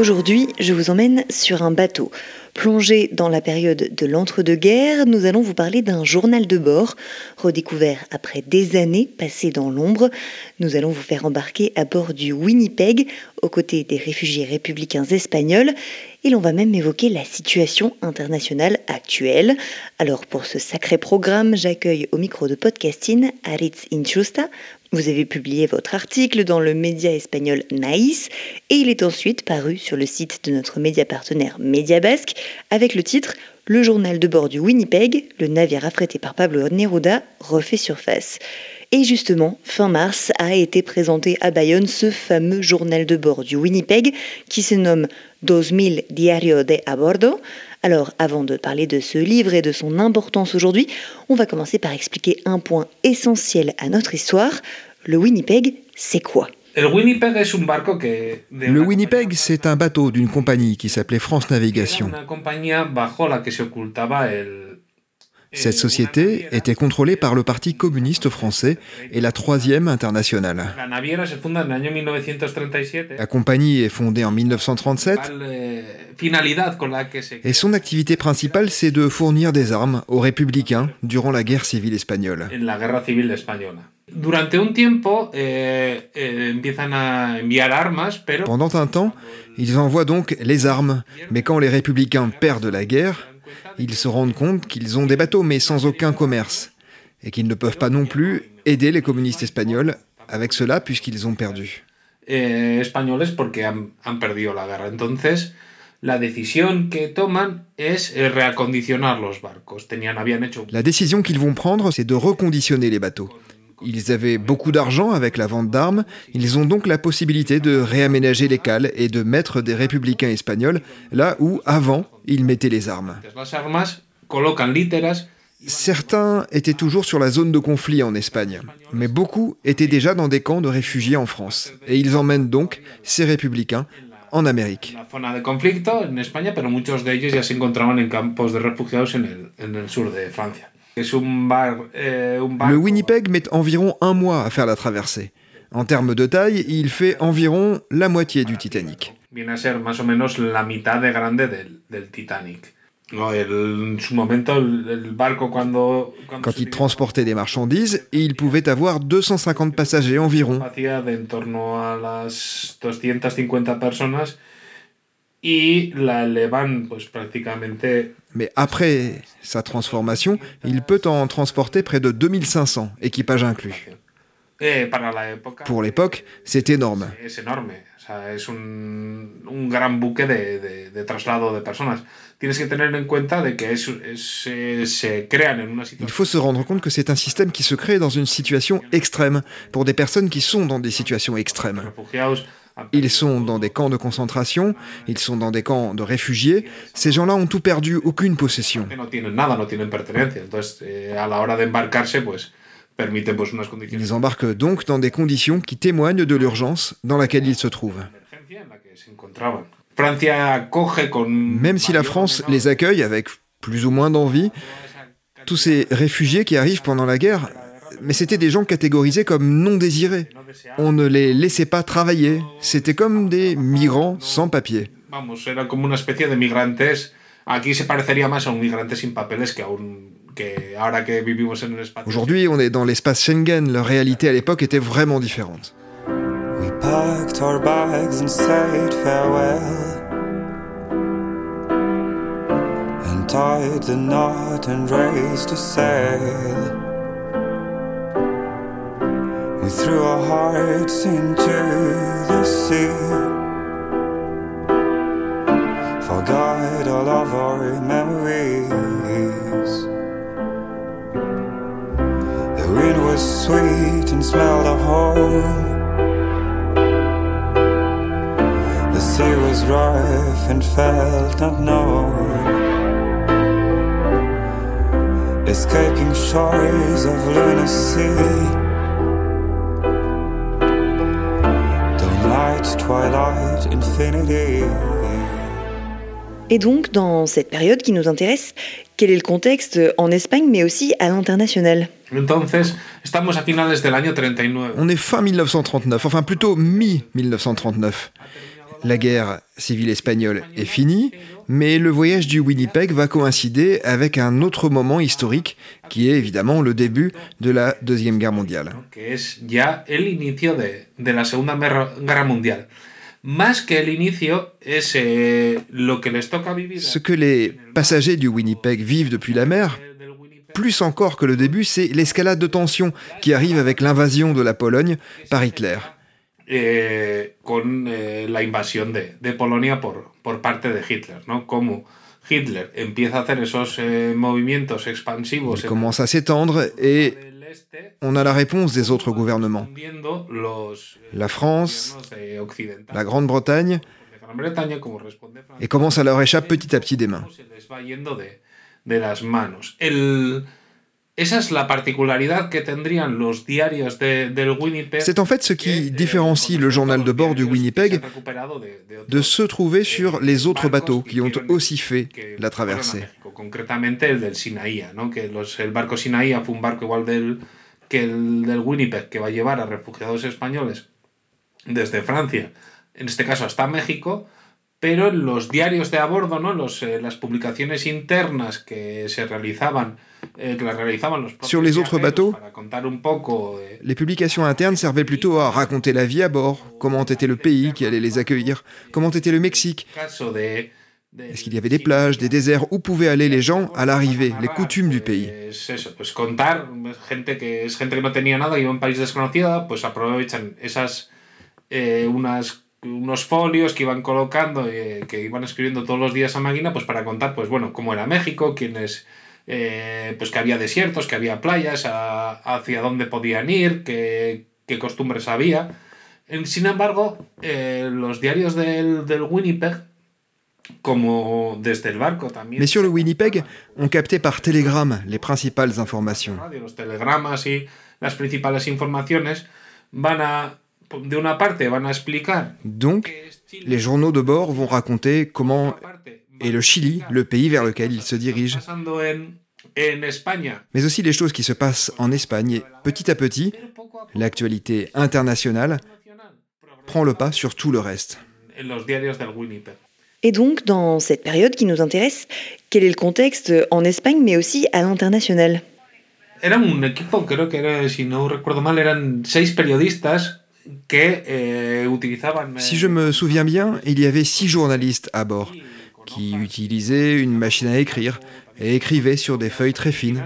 Aujourd'hui, je vous emmène sur un bateau. Plongé dans la période de l'entre-deux-guerres, nous allons vous parler d'un journal de bord, redécouvert après des années passées dans l'ombre. Nous allons vous faire embarquer à bord du Winnipeg, aux côtés des réfugiés républicains espagnols, et l'on va même évoquer la situation internationale actuelle. Alors pour ce sacré programme, j'accueille au micro de podcasting Aritz Inchusta. Vous avez publié votre article dans le média espagnol Naïs et il est ensuite paru sur le site de notre média partenaire Média Basque avec le titre Le journal de bord du Winnipeg, le navire affrété par Pablo Neruda refait surface. Et justement, fin mars a été présenté à Bayonne ce fameux journal de bord du Winnipeg qui se nomme 2000 Diario de a Bordo. Alors, avant de parler de ce livre et de son importance aujourd'hui, on va commencer par expliquer un point essentiel à notre histoire. Le Winnipeg, c'est quoi? Le Winnipeg, c'est un bateau d'une compagnie qui s'appelait France Navigation. Cette société était contrôlée par le Parti communiste français et la Troisième Internationale. La compagnie est fondée en 1937 et son activité principale, c'est de fournir des armes aux républicains durant la guerre civile espagnole. Pendant un temps, ils envoient donc les armes, mais quand les républicains perdent la guerre, ils se rendent compte qu'ils ont des bateaux mais sans aucun commerce, et qu'ils ne peuvent pas non plus aider les communistes espagnols avec cela puisqu'ils ont perdu. Eh, porque han, perdido la guerra. Entonces, la decisión que toman es reacondicionar los barcos. Tenían, habían hecho... La décision qu'ils vont prendre, c'est de reconditionner les bateaux. Ils avaient beaucoup d'argent avec la vente d'armes, ils ont donc la possibilité de réaménager les cales et de mettre des républicains espagnols là où, avant, ils mettaient les armes. Certains étaient toujours sur la zone de conflit en Espagne, mais beaucoup étaient déjà dans des camps de réfugiés en France, et ils emmènent donc ces républicains en Amérique. Eh, Le Winnipeg met environ un mois à faire la traversée. En termes de taille, il fait environ la moitié du Titanic. Quand il transportait des marchandises, il pouvait avoir 250 passagers environ. Mais après sa transformation, il peut en transporter près de 2500, équipages inclus. Eh, Pour l'époque, c'est énorme. Il faut se rendre compte que c'est un système qui se crée dans une situation extrême, pour des personnes qui sont dans des situations extrêmes. Ils sont dans des camps de concentration, ils sont dans des camps de réfugiés. Ces gens-là ont tout perdu, aucune possession. Ils embarquent donc dans des conditions qui témoignent de l'urgence dans laquelle ils se trouvent. Même si la France les accueille avec plus ou moins d'envie, tous ces réfugiés qui arrivent pendant la guerre, mais c'était des gens catégorisés comme non désirés. On ne les laissait pas travailler. C'était comme des migrants sans papier. Aujourd'hui, on est dans l'espace Schengen. Leur réalité à l'époque était vraiment différente. tied the knot and raised a sail. We threw our hearts into the sea. Forgot all of our memories. The wind was sweet and smelled of home. The sea was rough and felt unknown. Escaping shores of lunacy. Et donc, dans cette période qui nous intéresse, quel est le contexte en Espagne, mais aussi à l'international? Entonces, estamos a finales del año 39. On est fin 1939, enfin plutôt mi-1939. La guerre civile espagnole est finie, mais le voyage du Winnipeg va coïncider avec un autre moment historique qui est évidemment le début de la Deuxième Guerre mondiale. eh. Ce que les passagers du Winnipeg vivent depuis la mer, plus encore que le début, c'est l'escalade de tension qui arrive avec l'invasion de la Pologne par Hitler. Eh, con eh, la invasión de, de Polonia por, por parte de Hitler, ¿no? Como Hitler empieza a hacer esos eh, movimientos expansivos commence à s'étendre et on a la réponse des autres gouvernements. eh, La France, eh, la Grande-Bretagne, et commence à leur échapper petit à petit des mains. El, esa es la particularidad que tendrían los diarios de- del Winnipeg. C'est en fait ce qui différencie le journal de bord du Winnipeg de ceux trouvés sur les autres bateaux qui ont aussi fait la traversée. Concretamente el del Sinaía, ¿no? que los- el barco Sinaía fue un barco igual del, que el del Winnipeg que va a llevar a refugiados españoles desde Francia, en este caso hasta México, pero los diarios de a bordo, ¿no? Los, eh, las publicaciones internas que se realizaban, eh, que las realizaban los Sur les autres bateaux, para contar un poco eh, Les publications internes servaient plutôt à raconter la vie à bord, comment était le pays qui allait les accueillir, comment était le Mexique, est-ce qu'il y avait des plages, des déserts, où pouvaient aller les gens à l'arrivée, les coutumes du pays. Pues contar, gente que gente que no tenía nada y iba a un país desconocido, pues aprovechan esas eh, unas unos folios que iban colocando, eh, que iban escribiendo todos los días a máquina, pues para contar, pues bueno, cómo era México, quiénes, eh, pues que había desiertos, que había playas, a- hacia dónde podían ir, qué, qué costumbres había. Sin embargo, eh, los diarios del, del Winnipeg, como desde el barco también. Mais sur le Winnipeg, on captait par télégramme les principales informations. Donc, les journaux de bord vont raconter comment est le Chili, le pays vers lequel ils se dirigent, mais aussi les choses qui se passent en Espagne. Et petit à petit, l'actualité internationale prend le pas sur tout le reste. Et donc, dans cette période qui nous intéresse, quel est le contexte en Espagne, mais aussi à l'international? Un equipo, creo que era, si no recuerdo mal, eran seis periodistas que eh, utilizaban... eh, Si je me souviens bien, il y avait six journalistes à bord qui utilisaient une machine à écrire et écrivaient sur des feuilles très fines.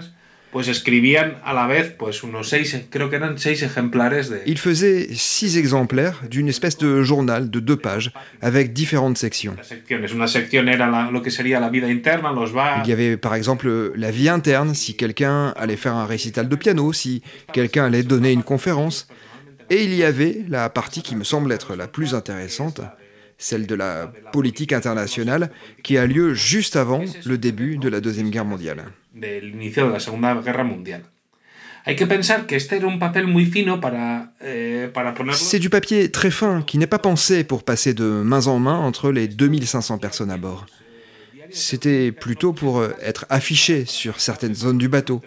Ils faisaient six exemplaires d'une espèce de journal de deux pages avec différentes sections. Il y avait par exemple la vie interne, si quelqu'un allait faire un récital de piano, si quelqu'un allait donner une conférence. Et il y avait la partie qui me semble être la plus intéressante, celle de la politique internationale, qui a lieu juste avant le début de la Deuxième Guerre mondiale. eh. C'est du papier très fin qui n'est pas pensé pour passer de main en main entre les 2500 personnes à bord. C'était plutôt pour euh, être affiché sur certaines zones du bateau.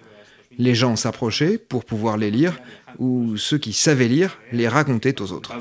Les gens s'approchaient pour pouvoir les lire, ou ceux qui savaient lire les racontaient aux autres.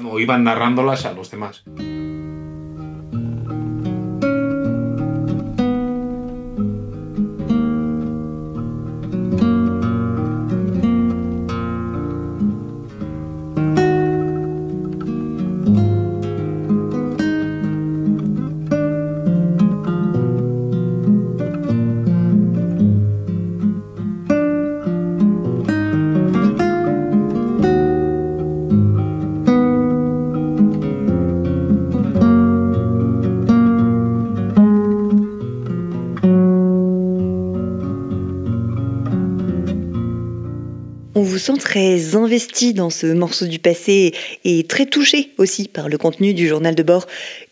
Vous sens très investi dans ce morceau du passé et très touché aussi par le contenu du journal de bord.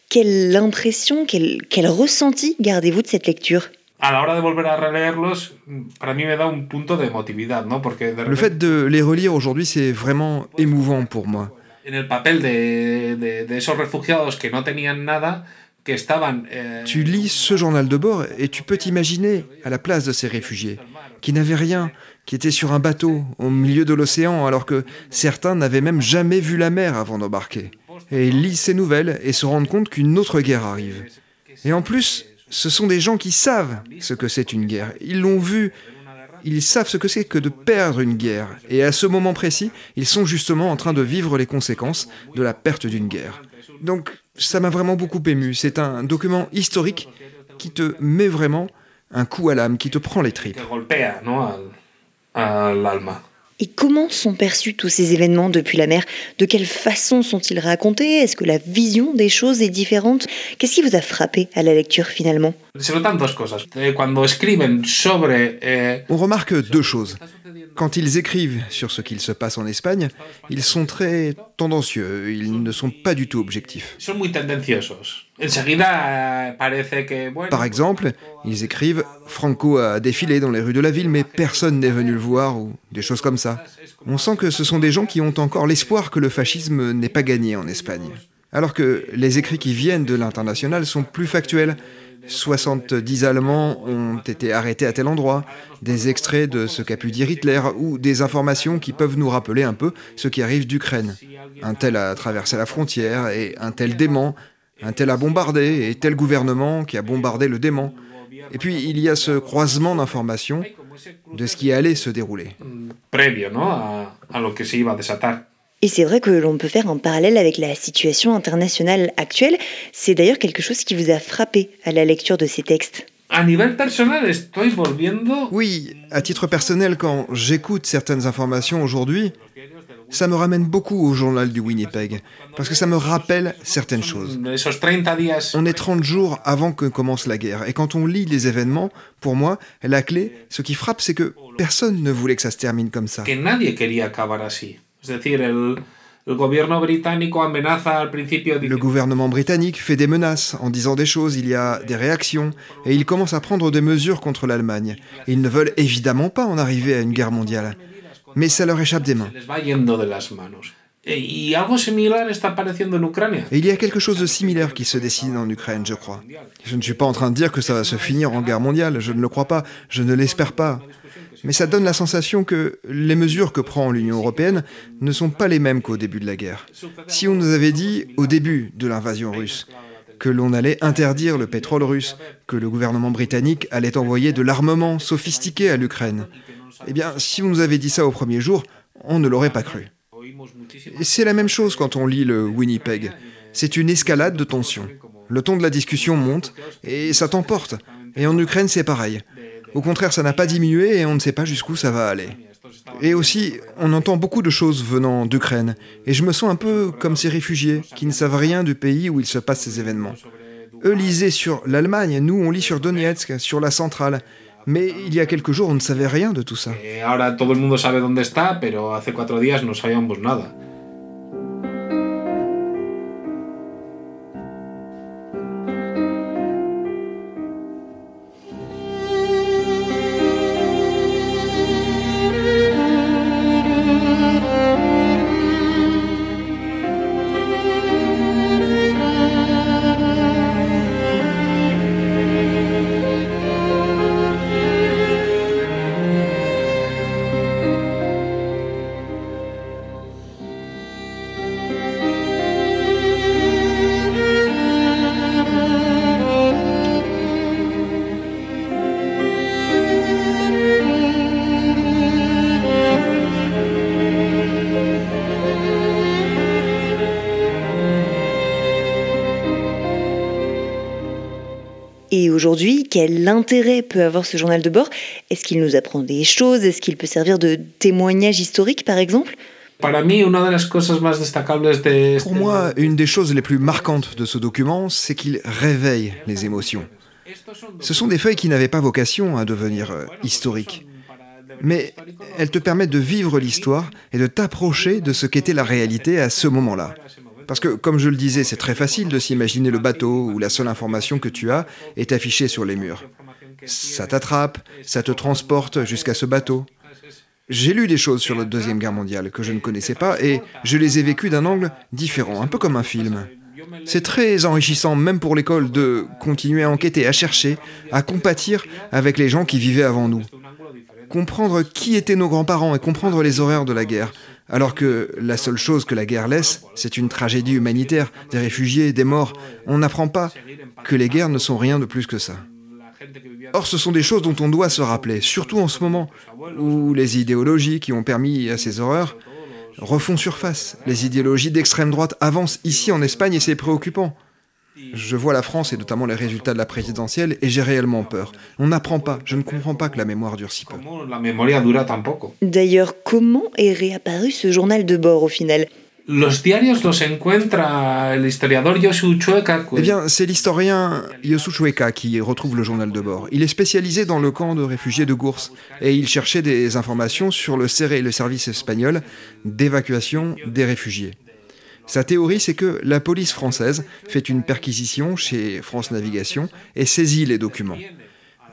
Quelle impression, quel, quel ressenti gardez-vous de cette lecture? Le fait de les relire aujourd'hui, c'est vraiment émouvant pour moi. eh, Tu lis ce journal de bord et tu peux t'imaginer à la place de ces réfugiés, qui n'avaient rien, qui étaient sur un bateau au milieu de l'océan, alors que certains n'avaient même jamais vu la mer avant d'embarquer. Et ils lisent ces nouvelles et se rendent compte qu'une autre guerre arrive. Et en plus, ce sont des gens qui savent ce que c'est une guerre. Ils l'ont vu. Ils savent ce que c'est que de perdre une guerre. Et à ce moment précis, ils sont justement en train de vivre les conséquences de la perte d'une guerre. Donc, ça m'a vraiment beaucoup ému. C'est un document historique qui te met vraiment un coup à l'âme, qui te prend les tripes. Et comment sont perçus tous ces événements depuis la mer? De quelle façon sont-ils racontés? Est-ce que la vision des choses est différente? Qu'est-ce qui vous a frappé à la lecture finalement? Eh, eh, On remarque deux choses. Quand ils écrivent sur ce qu'il se passe en Espagne, ils sont très tendancieux, ils ne sont pas du tout objectifs. son muy tendenciosos. Enseguida eh, Par exemple, ils écrivent Franco a défilé dans les rues de la ville, mais personne n'est venu le voir, ou des choses comme ça. On sent que ce sont des gens qui ont encore l'espoir que le fascisme n'ait pas gagné en Espagne. Alors que les écrits qui viennent de l'international sont plus factuels. 70 Allemands ont été arrêtés à tel endroit, des extraits de ce qu'a pu dire Hitler, ou des informations qui peuvent nous rappeler un peu ce qui arrive d'Ukraine. Un tel a traversé la frontière, et un tel dément, un tel a bombardé, et tel gouvernement qui a bombardé le dément. Et puis il y a ce croisement d'informations de ce qui allait se dérouler. Et c'est vrai que l'on peut faire un parallèle avec la situation internationale actuelle. C'est d'ailleurs quelque chose qui vous a frappé à la lecture de ces textes. Oui, à titre personnel, quand j'écoute certaines informations aujourd'hui, ça me ramène beaucoup au journal du Winnipeg, parce que ça me rappelle certaines choses. Esos 30 días... On est 30 jours avant que commence la guerre, et quand on lit les événements, pour moi, la clé, ce qui frappe, c'est que personne ne voulait que ça se termine comme ça. Le gouvernement britannique fait des menaces en disant des choses, il y a des réactions, et il commence à prendre des mesures contre l'Allemagne. Ils ne veulent évidemment pas en arriver à une guerre mondiale. Mais ça leur échappe des mains. E- Ucrania. Et il y a quelque chose de similaire qui se dessine en Ukraine, je crois. Je ne suis pas en train de dire que ça va se finir en guerre mondiale, je ne le crois pas, je ne l'espère pas. Mais ça donne la sensation que les mesures que prend l'Union européenne ne sont pas les mêmes qu'au début de la guerre. Si on nous avait dit au début de l'invasion russe que l'on allait interdire le pétrole russe, que le gouvernement britannique allait envoyer de l'armement sophistiqué à l'Ukraine, eh bien, si on nous avait dit ça au premier jour, on ne l'aurait pas cru. C'est la même chose quand on lit le Winnipeg. C'est une escalade de tension. Le ton de la discussion monte et ça t'emporte. Et en Ukraine, c'est pareil. Au contraire, ça n'a pas diminué et on ne sait pas jusqu'où ça va aller. Et aussi, on entend beaucoup de choses venant d'Ukraine. Et je me sens un peu comme ces réfugiés qui ne savent rien du pays où il se passe ces événements. Eux lisaient sur l'Allemagne, nous on lit sur Donetsk, sur la centrale. Mais il y a quelques jours, on ne savait rien de tout ça. Aujourd'hui, quel intérêt peut avoir ce journal de bord? Est-ce qu'il nous apprend des choses? Est-ce qu'il peut servir de témoignage historique, par exemple? Pour moi, une des choses les plus marquantes de ce document, c'est qu'il réveille les émotions. Ce sont des feuilles qui n'avaient pas vocation à devenir euh, historiques. mais elle te permet de vivre l'histoire et de t'approcher de ce qu'était la réalité à ce moment-là. Parce que, comme je le disais, c'est très facile de s'imaginer le bateau où la seule information que tu as est affichée sur les murs. Ça t'attrape, ça te transporte jusqu'à ce bateau. J'ai lu des choses sur la Deuxième Guerre mondiale que je ne connaissais pas et je les ai vécues d'un angle différent, un peu comme un film. C'est très enrichissant, même pour l'école, de continuer à enquêter, à chercher, à compatir avec les gens qui vivaient avant nous. Comprendre qui étaient nos grands-parents et comprendre les horreurs de la guerre. Alors que la seule chose que la guerre laisse, c'est une tragédie humanitaire, des réfugiés, des morts. On n'apprend pas que les guerres ne sont rien de plus que ça. Or, ce sont des choses dont on doit se rappeler, surtout en ce moment, où les idéologies qui ont permis à ces horreurs refont surface. Les idéologies d'extrême droite avancent ici en Espagne et c'est préoccupant. Je vois la France et notamment les résultats de la présidentielle et j'ai réellement peur. On n'apprend pas, je ne comprends pas que la mémoire dure si peu. D'ailleurs, comment est réapparu ce journal de bord au final? Los diarios los encuentra el historiador Yosu Chueca. Eh bien, c'est l'historien Yosu Chueca qui retrouve le journal de bord. Il est spécialisé dans le camp de réfugiés de Gours et il cherchait des informations sur le CERE, le service espagnol d'évacuation des réfugiés. Sa théorie, c'est que la police française fait une perquisition chez France Navigation et saisit les documents.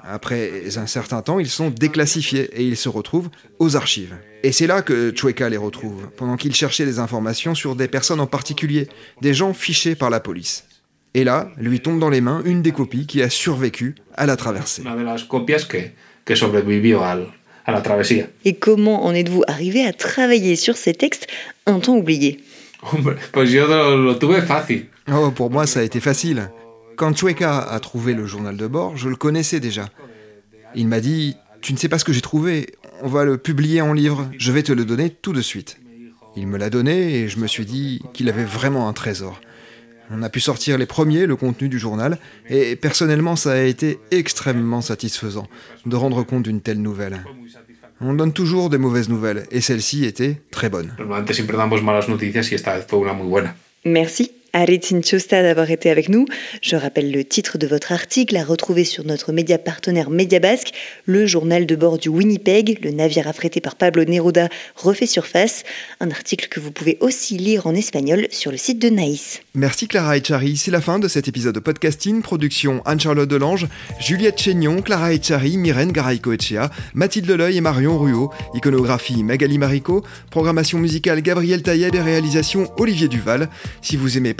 Après un certain temps, ils sont déclassifiés et ils se retrouvent aux archives. Et c'est là que Chueca les retrouve, pendant qu'il cherchait des informations sur des personnes en particulier, des gens fichés par la police. Et là, lui tombe dans les mains une des copies qui a survécu à la traversée. Et comment en êtes-vous arrivé à travailler sur ces textes un temps oubliés Oh, pour moi, ça a été facile. Quand Chueca a trouvé le journal de bord, je le connaissais déjà. Il m'a dit Tu ne sais pas ce que j'ai trouvé, on va le publier en livre, je vais te le donner tout de suite. Il me l'a donné et je me suis dit qu'il avait vraiment un trésor. On a pu sortir les premiers, le contenu du journal, et personnellement ça a été extrêmement satisfaisant de rendre compte d'une telle nouvelle. On donne toujours des mauvaises nouvelles, et celle-ci était très bonne. Merci. Aritzin Chosta d'avoir été avec nous. Je rappelle le titre de votre article à retrouver sur notre média partenaire Média Basque, le journal de bord du Winnipeg, le navire affrété par Pablo Neruda refait surface, un article que vous pouvez aussi lire en espagnol sur le site de Naïs. Merci Clara Echari, c'est la fin de cet épisode de podcasting, production Anne-Charlotte Delange, Juliette Chénion, Clara Echari, Myrène Garaïco-Echea, Mathilde Leleuil et Marion Ruot, iconographie Magali Marico, programmation musicale Gabriel Taïeb et réalisation Olivier Duval. Si vous aimez